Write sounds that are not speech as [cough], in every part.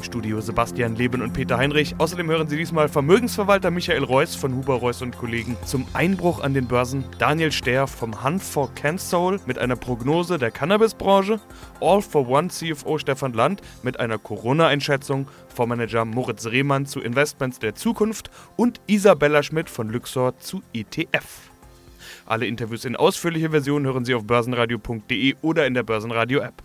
Im Studio Sebastian Leben und Peter Heinrich. Außerdem hören Sie diesmal Vermögensverwalter Michael Reuss von Huber Reuss und Kollegen zum Einbruch an den Börsen, Daniel Stehr vom Hunt for CanSoul mit einer Prognose der Cannabisbranche, All for One CFO Stefan Land mit einer Corona-Einschätzung, Fondsmanager Moritz Rehmann zu Investments der Zukunft und Isabella Schmidt von Luxor zu ETF. Alle Interviews in ausführlicher Version hören Sie auf börsenradio.de oder in der Börsenradio-App.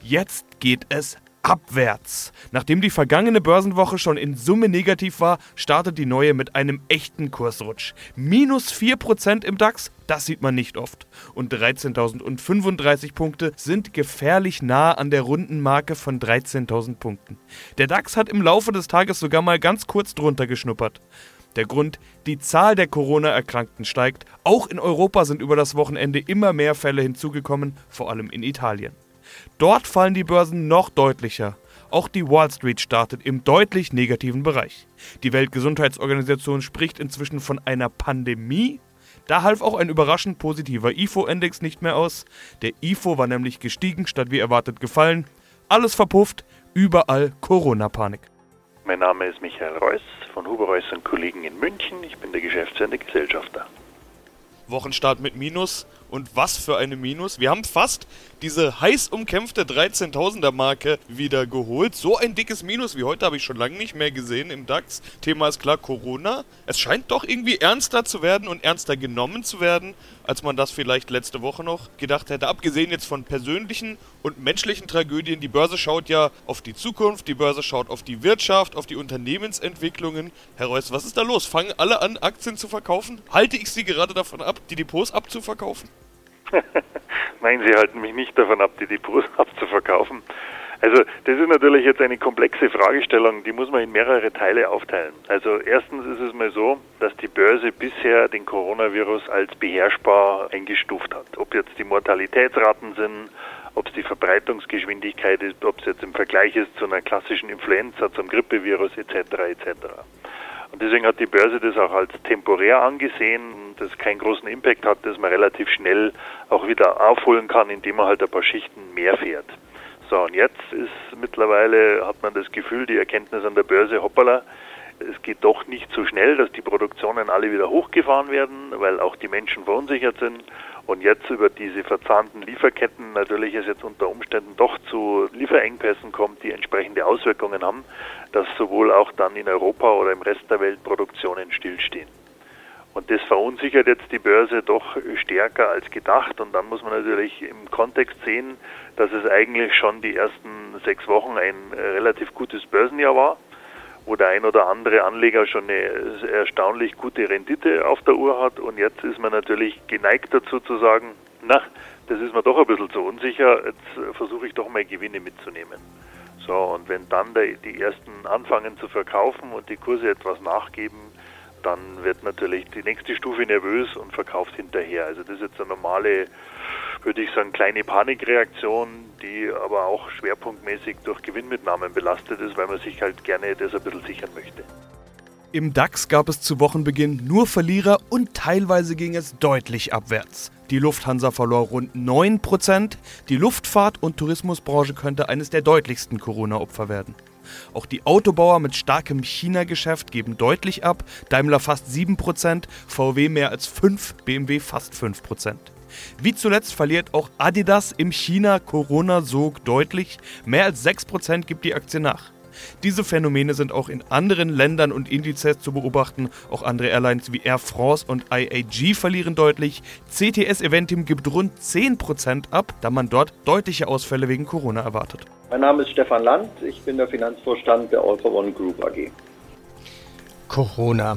Jetzt geht es abwärts. Nachdem die vergangene Börsenwoche schon in Summe negativ war, startet die neue mit einem echten Kursrutsch. Minus 4% im DAX, das sieht man nicht oft. Und 13.035 Punkte sind gefährlich nah an der runden Marke von 13.000 Punkten. Der DAX hat im Laufe des Tages sogar mal ganz kurz drunter geschnuppert. Der Grund, die Zahl der Corona-Erkrankten steigt. Auch in Europa sind über das Wochenende immer mehr Fälle hinzugekommen, vor allem in Italien. Dort fallen die Börsen noch deutlicher. Auch die Wall Street startet im deutlich negativen Bereich. Die Weltgesundheitsorganisation spricht inzwischen von einer Pandemie. Da half auch ein überraschend positiver IFO-Index nicht mehr aus. Der IFO war nämlich gestiegen statt wie erwartet gefallen. Alles verpufft, überall Corona-Panik. Mein Name ist Michael Reuss von Huber Reuss und Kollegen in München. Ich bin der geschäftsführende Gesellschafter. Wochenstart mit Minus. Und was für eine Minus. Wir haben fast diese heiß umkämpfte 13.000er Marke wieder geholt. So ein dickes Minus wie heute habe ich schon lange nicht mehr gesehen im DAX. Thema ist klar Corona. Es scheint doch irgendwie ernster zu werden und ernster genommen zu werden, als man das vielleicht letzte Woche noch gedacht hätte. Abgesehen jetzt von persönlichen und menschlichen Tragödien. Die Börse schaut ja auf die Zukunft, die Börse schaut auf die Wirtschaft, auf die Unternehmensentwicklungen. Herr Reuss, was ist da los? Fangen alle an, Aktien zu verkaufen? Halte ich Sie gerade davon ab, die Depots abzuverkaufen? [laughs] Nein, Sie halten mich nicht davon ab, die Depots [laughs] abzuverkaufen. Also das ist natürlich jetzt eine komplexe Fragestellung, die muss man in mehrere Teile aufteilen. Also erstens ist es mal so, dass die Börse bisher den Coronavirus als beherrschbar eingestuft hat. Ob jetzt die Mortalitätsraten sind, ob es die Verbreitungsgeschwindigkeit ist, ob es jetzt im Vergleich ist zu einer klassischen Influenza, zum Grippevirus etc. etc. Und deswegen hat die Börse das auch als temporär angesehen das keinen großen Impact hat, dass man relativ schnell auch wieder aufholen kann, indem man halt ein paar Schichten mehr fährt. So, und jetzt ist mittlerweile, hat man das Gefühl, die Erkenntnis an der Börse, hoppala, es geht doch nicht so schnell, dass die Produktionen alle wieder hochgefahren werden, weil auch die Menschen verunsichert sind. Und jetzt über diese verzahnten Lieferketten natürlich es jetzt unter Umständen doch zu Lieferengpässen kommt, die entsprechende Auswirkungen haben, dass sowohl auch dann in Europa oder im Rest der Welt Produktionen stillstehen. Und das verunsichert jetzt die Börse doch stärker als gedacht. Und dann muss man natürlich im Kontext sehen, dass es eigentlich schon die ersten sechs Wochen ein relativ gutes Börsenjahr war, wo der ein oder andere Anleger schon eine erstaunlich gute Rendite auf der Uhr hat. Und jetzt ist man natürlich geneigt dazu zu sagen, na, das ist mir doch ein bisschen zu unsicher, jetzt versuche ich doch mal Gewinne mitzunehmen. So, und wenn dann die ersten anfangen zu verkaufen und die Kurse etwas nachgeben, dann wird natürlich die nächste Stufe nervös und verkauft hinterher. Also das ist jetzt eine normale, würde ich sagen, kleine Panikreaktion, die aber auch schwerpunktmäßig durch Gewinnmitnahmen belastet ist, weil man sich halt gerne das ein bisschen sichern möchte. Im DAX gab es zu Wochenbeginn nur Verlierer und teilweise ging es deutlich abwärts. Die Lufthansa verlor rund 9%, die Luftfahrt- und Tourismusbranche könnte eines der deutlichsten Corona-Opfer werden. Auch die Autobauer mit starkem China-Geschäft geben deutlich ab, Daimler fast 7%, VW mehr als 5%, BMW fast 5%. Wie zuletzt verliert auch Adidas im China-Corona-Sog deutlich, mehr als 6% gibt die Aktie nach. Diese Phänomene sind auch in anderen Ländern und Indizes zu beobachten. Auch andere Airlines wie Air France und IAG verlieren deutlich. CTS Eventim gibt rund 10% ab, da man dort deutliche Ausfälle wegen Corona erwartet. Mein Name ist Stefan Land, ich bin der Finanzvorstand der All for One Group AG. Corona.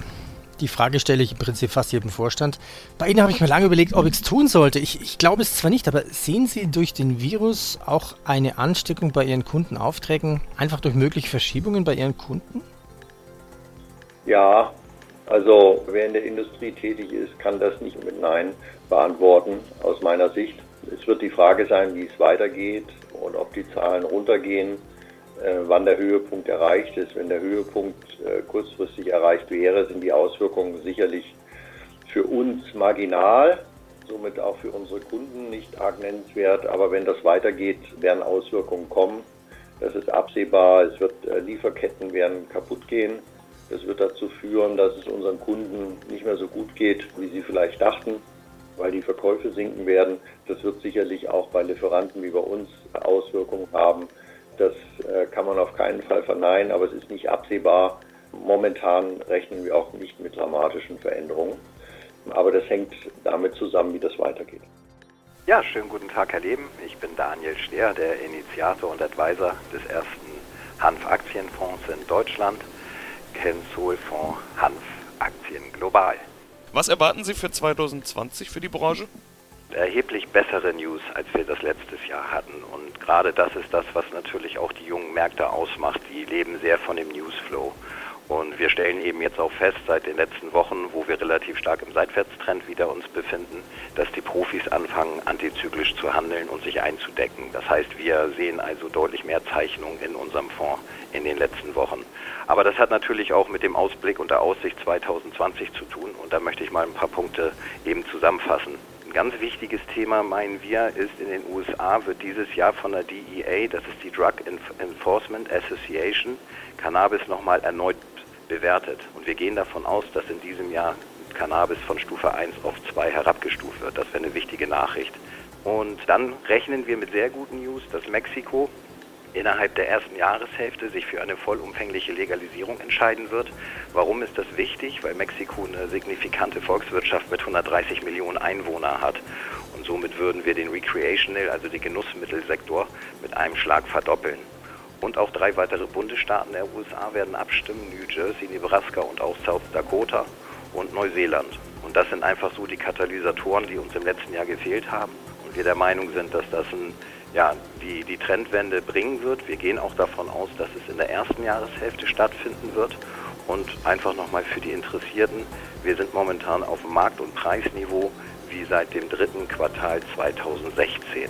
Die Frage stelle ich im Prinzip fast jedem Vorstand. Bei Ihnen habe ich mir lange überlegt, ob ich es tun sollte. Ich, ich glaube es zwar nicht, aber sehen Sie durch den Virus auch eine Ansteckung bei Ihren Kundenaufträgen, einfach durch mögliche Verschiebungen bei Ihren Kunden? Ja, also wer in der Industrie tätig ist, kann das nicht mit Nein beantworten, aus meiner Sicht. Es wird die Frage sein, wie es weitergeht und ob die Zahlen runtergehen, wann der Höhepunkt erreicht ist. Wenn der Höhepunkt äh, kurzfristig erreicht wäre, sind die Auswirkungen sicherlich für uns marginal, somit auch für unsere Kunden nicht arg nennenswert. Aber wenn das weitergeht, werden Auswirkungen kommen. Das ist absehbar. Es wird äh, Lieferketten werden kaputt gehen. Das wird dazu führen, dass es unseren Kunden nicht mehr so gut geht, wie sie vielleicht dachten weil die Verkäufe sinken werden. Das wird sicherlich auch bei Lieferanten wie bei uns Auswirkungen haben. Das äh, kann man auf keinen Fall verneinen, aber es ist nicht absehbar. Momentan rechnen wir auch nicht mit dramatischen Veränderungen. Aber das hängt damit zusammen, wie das weitergeht. Ja, schönen guten Tag, Herr Leben. Ich bin Daniel Stehr, der Initiator und Advisor des ersten Hanf-Aktienfonds in Deutschland, Kensol-Fonds Hanf-Aktien global. Was erwarten Sie für 2020 für die Branche? Erheblich bessere News, als wir das letztes Jahr hatten. Und gerade das ist das, was natürlich auch die jungen Märkte ausmacht. Die leben sehr von dem Newsflow. Und wir stellen eben jetzt auch fest, seit den letzten Wochen, wo wir relativ stark im Seitwärtstrend wieder uns befinden, dass die Profis anfangen, antizyklisch zu handeln und sich einzudecken. Das heißt, wir sehen also deutlich mehr Zeichnungen in unserem Fonds in den letzten Wochen. Aber das hat natürlich auch mit dem Ausblick und der Aussicht 2020 zu tun. Und da möchte ich mal ein paar Punkte eben zusammenfassen. Ein ganz wichtiges Thema, meinen wir, ist in den USA wird dieses Jahr von der DEA, das ist die Drug Enforcement Association, Cannabis nochmal erneut bewertet. Und wir gehen davon aus, dass in diesem Jahr Cannabis von Stufe 1 auf 2 herabgestuft wird. Das wäre eine wichtige Nachricht. Und dann rechnen wir mit sehr guten News, dass Mexiko innerhalb der ersten Jahreshälfte sich für eine vollumfängliche Legalisierung entscheiden wird. Warum ist das wichtig? Weil Mexiko eine signifikante Volkswirtschaft mit 130 Millionen Einwohnern hat. Und somit würden wir den Recreational, also den Genussmittelsektor, mit einem Schlag verdoppeln. Und auch drei weitere Bundesstaaten der USA werden abstimmen, New Jersey, Nebraska und auch South Dakota und Neuseeland. Und das sind einfach so die Katalysatoren, die uns im letzten Jahr gefehlt haben. Und wir der Meinung sind, dass das ein ja, die, die Trendwende bringen wird. Wir gehen auch davon aus, dass es in der ersten Jahreshälfte stattfinden wird. Und einfach nochmal für die Interessierten, wir sind momentan auf Markt- und Preisniveau wie seit dem dritten Quartal 2016.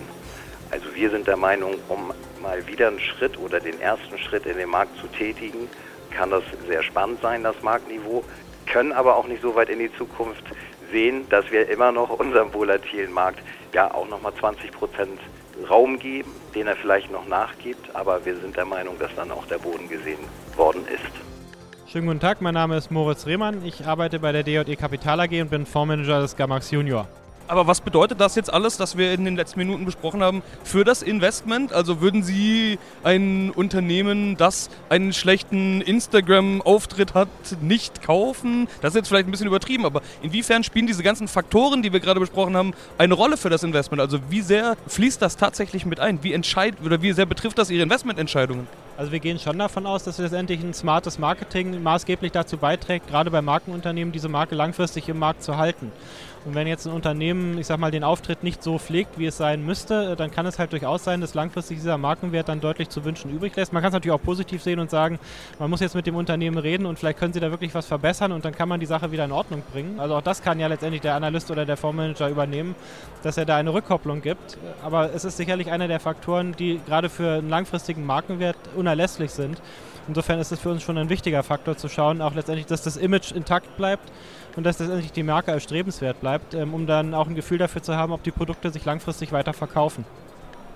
Also wir sind der Meinung, um mal wieder einen Schritt oder den ersten Schritt in den Markt zu tätigen, kann das sehr spannend sein, das Marktniveau, können aber auch nicht so weit in die Zukunft sehen, dass wir immer noch unserem volatilen Markt ja auch nochmal 20 Prozent Raum geben, den er vielleicht noch nachgibt, aber wir sind der Meinung, dass dann auch der Boden gesehen worden ist. Schönen guten Tag, mein Name ist Moritz Rehmann. Ich arbeite bei der DJE Kapital AG und bin Fondsmanager des Gamax Junior. Aber was bedeutet das jetzt alles, das wir in den letzten Minuten besprochen haben, für das Investment? Also würden Sie ein Unternehmen, das einen schlechten Instagram-Auftritt hat, nicht kaufen? Das ist jetzt vielleicht ein bisschen übertrieben, aber inwiefern spielen diese ganzen Faktoren, die wir gerade besprochen haben, eine Rolle für das Investment? Also wie sehr fließt das tatsächlich mit ein? Wie entscheidet oder wie sehr betrifft das Ihre Investmententscheidungen? Also wir gehen schon davon aus, dass letztendlich ein smartes Marketing maßgeblich dazu beiträgt, gerade bei Markenunternehmen diese Marke langfristig im Markt zu halten. Und wenn jetzt ein Unternehmen, ich sag mal, den Auftritt nicht so pflegt, wie es sein müsste, dann kann es halt durchaus sein, dass langfristig dieser Markenwert dann deutlich zu wünschen übrig lässt. Man kann es natürlich auch positiv sehen und sagen, man muss jetzt mit dem Unternehmen reden und vielleicht können sie da wirklich was verbessern und dann kann man die Sache wieder in Ordnung bringen. Also auch das kann ja letztendlich der Analyst oder der Fondsmanager übernehmen, dass er da eine Rückkopplung gibt. Aber es ist sicherlich einer der Faktoren, die gerade für einen langfristigen Markenwert unerlässlich sind. Insofern ist es für uns schon ein wichtiger Faktor zu schauen, auch letztendlich, dass das Image intakt bleibt und dass letztendlich die Marke erstrebenswert bleibt, ähm, um dann auch ein Gefühl dafür zu haben, ob die Produkte sich langfristig weiter verkaufen.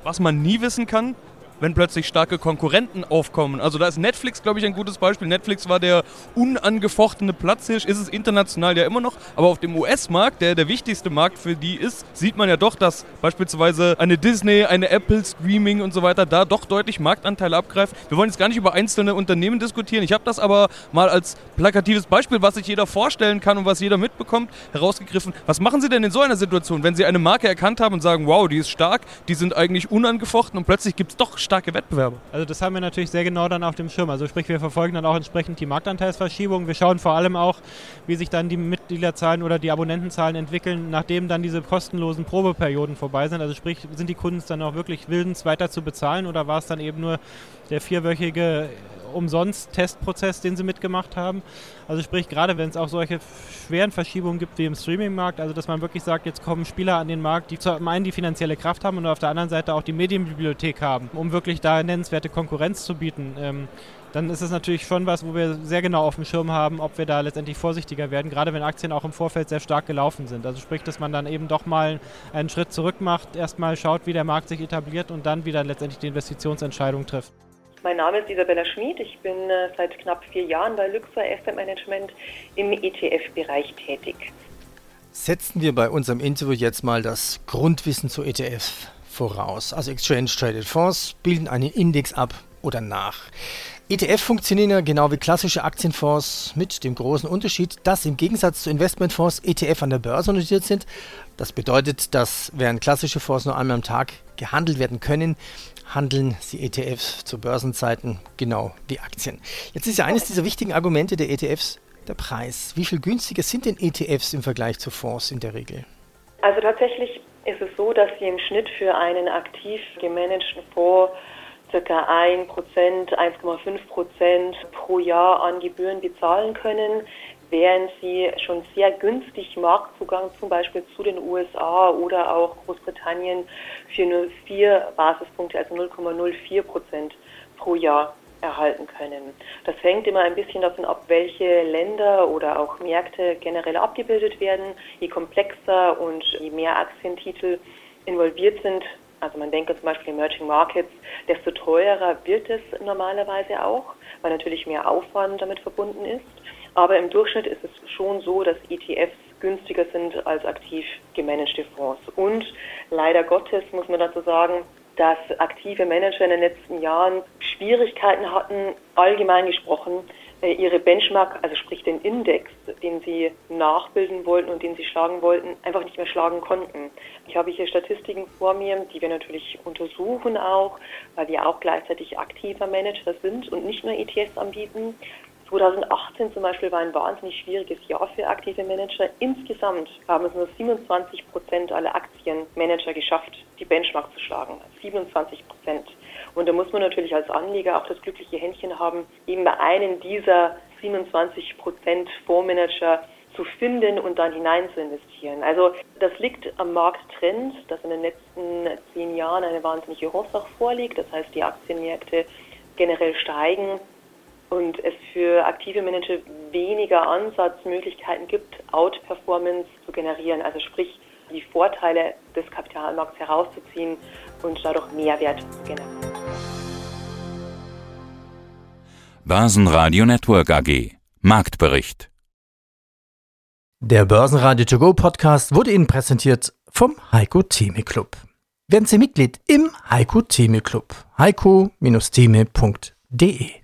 Was man nie wissen kann, wenn plötzlich starke Konkurrenten aufkommen. Also da ist Netflix, glaube ich, ein gutes Beispiel. Netflix war der unangefochtene Platzhirsch, ist es international ja immer noch, aber auf dem US-Markt, der der wichtigste Markt für die ist, sieht man ja doch, dass beispielsweise eine Disney, eine Apple Streaming und so weiter da doch deutlich Marktanteile abgreift. Wir wollen jetzt gar nicht über einzelne Unternehmen diskutieren. Ich habe das aber mal als plakatives Beispiel, was sich jeder vorstellen kann und was jeder mitbekommt, herausgegriffen. Was machen Sie denn in so einer Situation, wenn Sie eine Marke erkannt haben und sagen, wow, die ist stark, die sind eigentlich unangefochten und plötzlich gibt es doch stark starke Wettbewerber. Also das haben wir natürlich sehr genau dann auf dem Schirm. Also sprich, wir verfolgen dann auch entsprechend die Marktanteilsverschiebung. Wir schauen vor allem auch, wie sich dann die Mitgliederzahlen oder die Abonnentenzahlen entwickeln, nachdem dann diese kostenlosen Probeperioden vorbei sind. Also sprich, sind die Kunden dann auch wirklich willens weiter zu bezahlen oder war es dann eben nur der vierwöchige umsonst Testprozess, den sie mitgemacht haben. Also sprich, gerade wenn es auch solche schweren Verschiebungen gibt wie im Streaming-Markt, also dass man wirklich sagt, jetzt kommen Spieler an den Markt, die zum einen die finanzielle Kraft haben und auf der anderen Seite auch die Medienbibliothek haben, um wirklich da nennenswerte Konkurrenz zu bieten. Ähm, dann ist es natürlich schon was, wo wir sehr genau auf dem Schirm haben, ob wir da letztendlich vorsichtiger werden, gerade wenn Aktien auch im Vorfeld sehr stark gelaufen sind. Also sprich, dass man dann eben doch mal einen Schritt zurück macht, erstmal schaut, wie der Markt sich etabliert und dann wieder letztendlich die Investitionsentscheidung trifft. Mein Name ist Isabella Schmid. Ich bin äh, seit knapp vier Jahren bei Luxor Asset Management im ETF-Bereich tätig. Setzen wir bei unserem Interview jetzt mal das Grundwissen zu ETF voraus. Also Exchange Traded Fonds bilden einen Index ab oder nach. ETF funktionieren ja genau wie klassische Aktienfonds mit dem großen Unterschied, dass im Gegensatz zu Investmentfonds ETF an der Börse notiert sind. Das bedeutet, dass während klassische Fonds nur einmal am Tag gehandelt werden können, handeln sie ETFs zu Börsenzeiten genau wie Aktien. Jetzt ist ja eines dieser wichtigen Argumente der ETFs der Preis. Wie viel günstiger sind denn ETFs im Vergleich zu Fonds in der Regel? Also tatsächlich ist es so, dass sie im Schnitt für einen aktiv gemanagten Fonds ca. 1%, 1,5% pro Jahr an Gebühren bezahlen können, während sie schon sehr günstig Marktzugang zum Beispiel zu den USA oder auch Großbritannien für nur vier Basispunkte, also 0,04 pro Jahr erhalten können. Das hängt immer ein bisschen davon ab, welche Länder oder auch Märkte generell abgebildet werden. Je komplexer und je mehr Aktientitel involviert sind, also man denke zum Beispiel Emerging Markets, desto teurer wird es normalerweise auch, weil natürlich mehr Aufwand damit verbunden ist. Aber im Durchschnitt ist es schon so, dass ETFs günstiger sind als aktiv gemanagte Fonds. Und leider Gottes muss man dazu sagen, dass aktive Manager in den letzten Jahren Schwierigkeiten hatten, allgemein gesprochen, ihre Benchmark, also sprich den Index, den sie nachbilden wollten und den sie schlagen wollten, einfach nicht mehr schlagen konnten. Ich habe hier Statistiken vor mir, die wir natürlich untersuchen auch, weil wir auch gleichzeitig aktiver Manager sind und nicht nur ETFs anbieten. 2018 zum Beispiel war ein wahnsinnig schwieriges Jahr für aktive Manager. Insgesamt haben es nur 27 Prozent aller Aktienmanager geschafft, die Benchmark zu schlagen. 27 Prozent. Und da muss man natürlich als Anleger auch das glückliche Händchen haben, eben bei einem dieser 27 Prozent Fondsmanager zu finden und dann hinein zu investieren. Also das liegt am Markttrend, dass in den letzten zehn Jahren eine wahnsinnige Hochsach vorliegt. Das heißt, die Aktienmärkte generell steigen und es für aktive Manager weniger Ansatzmöglichkeiten gibt, Outperformance zu generieren. Also sprich, die Vorteile des Kapitalmarkts herauszuziehen und dadurch Mehrwert zu generieren. Börsenradio Network AG Marktbericht Der Börsenradio To Go Podcast wurde Ihnen präsentiert vom Heiko Theme Club. Werden Sie Mitglied im Heiko Theme Club. heiko-theme.de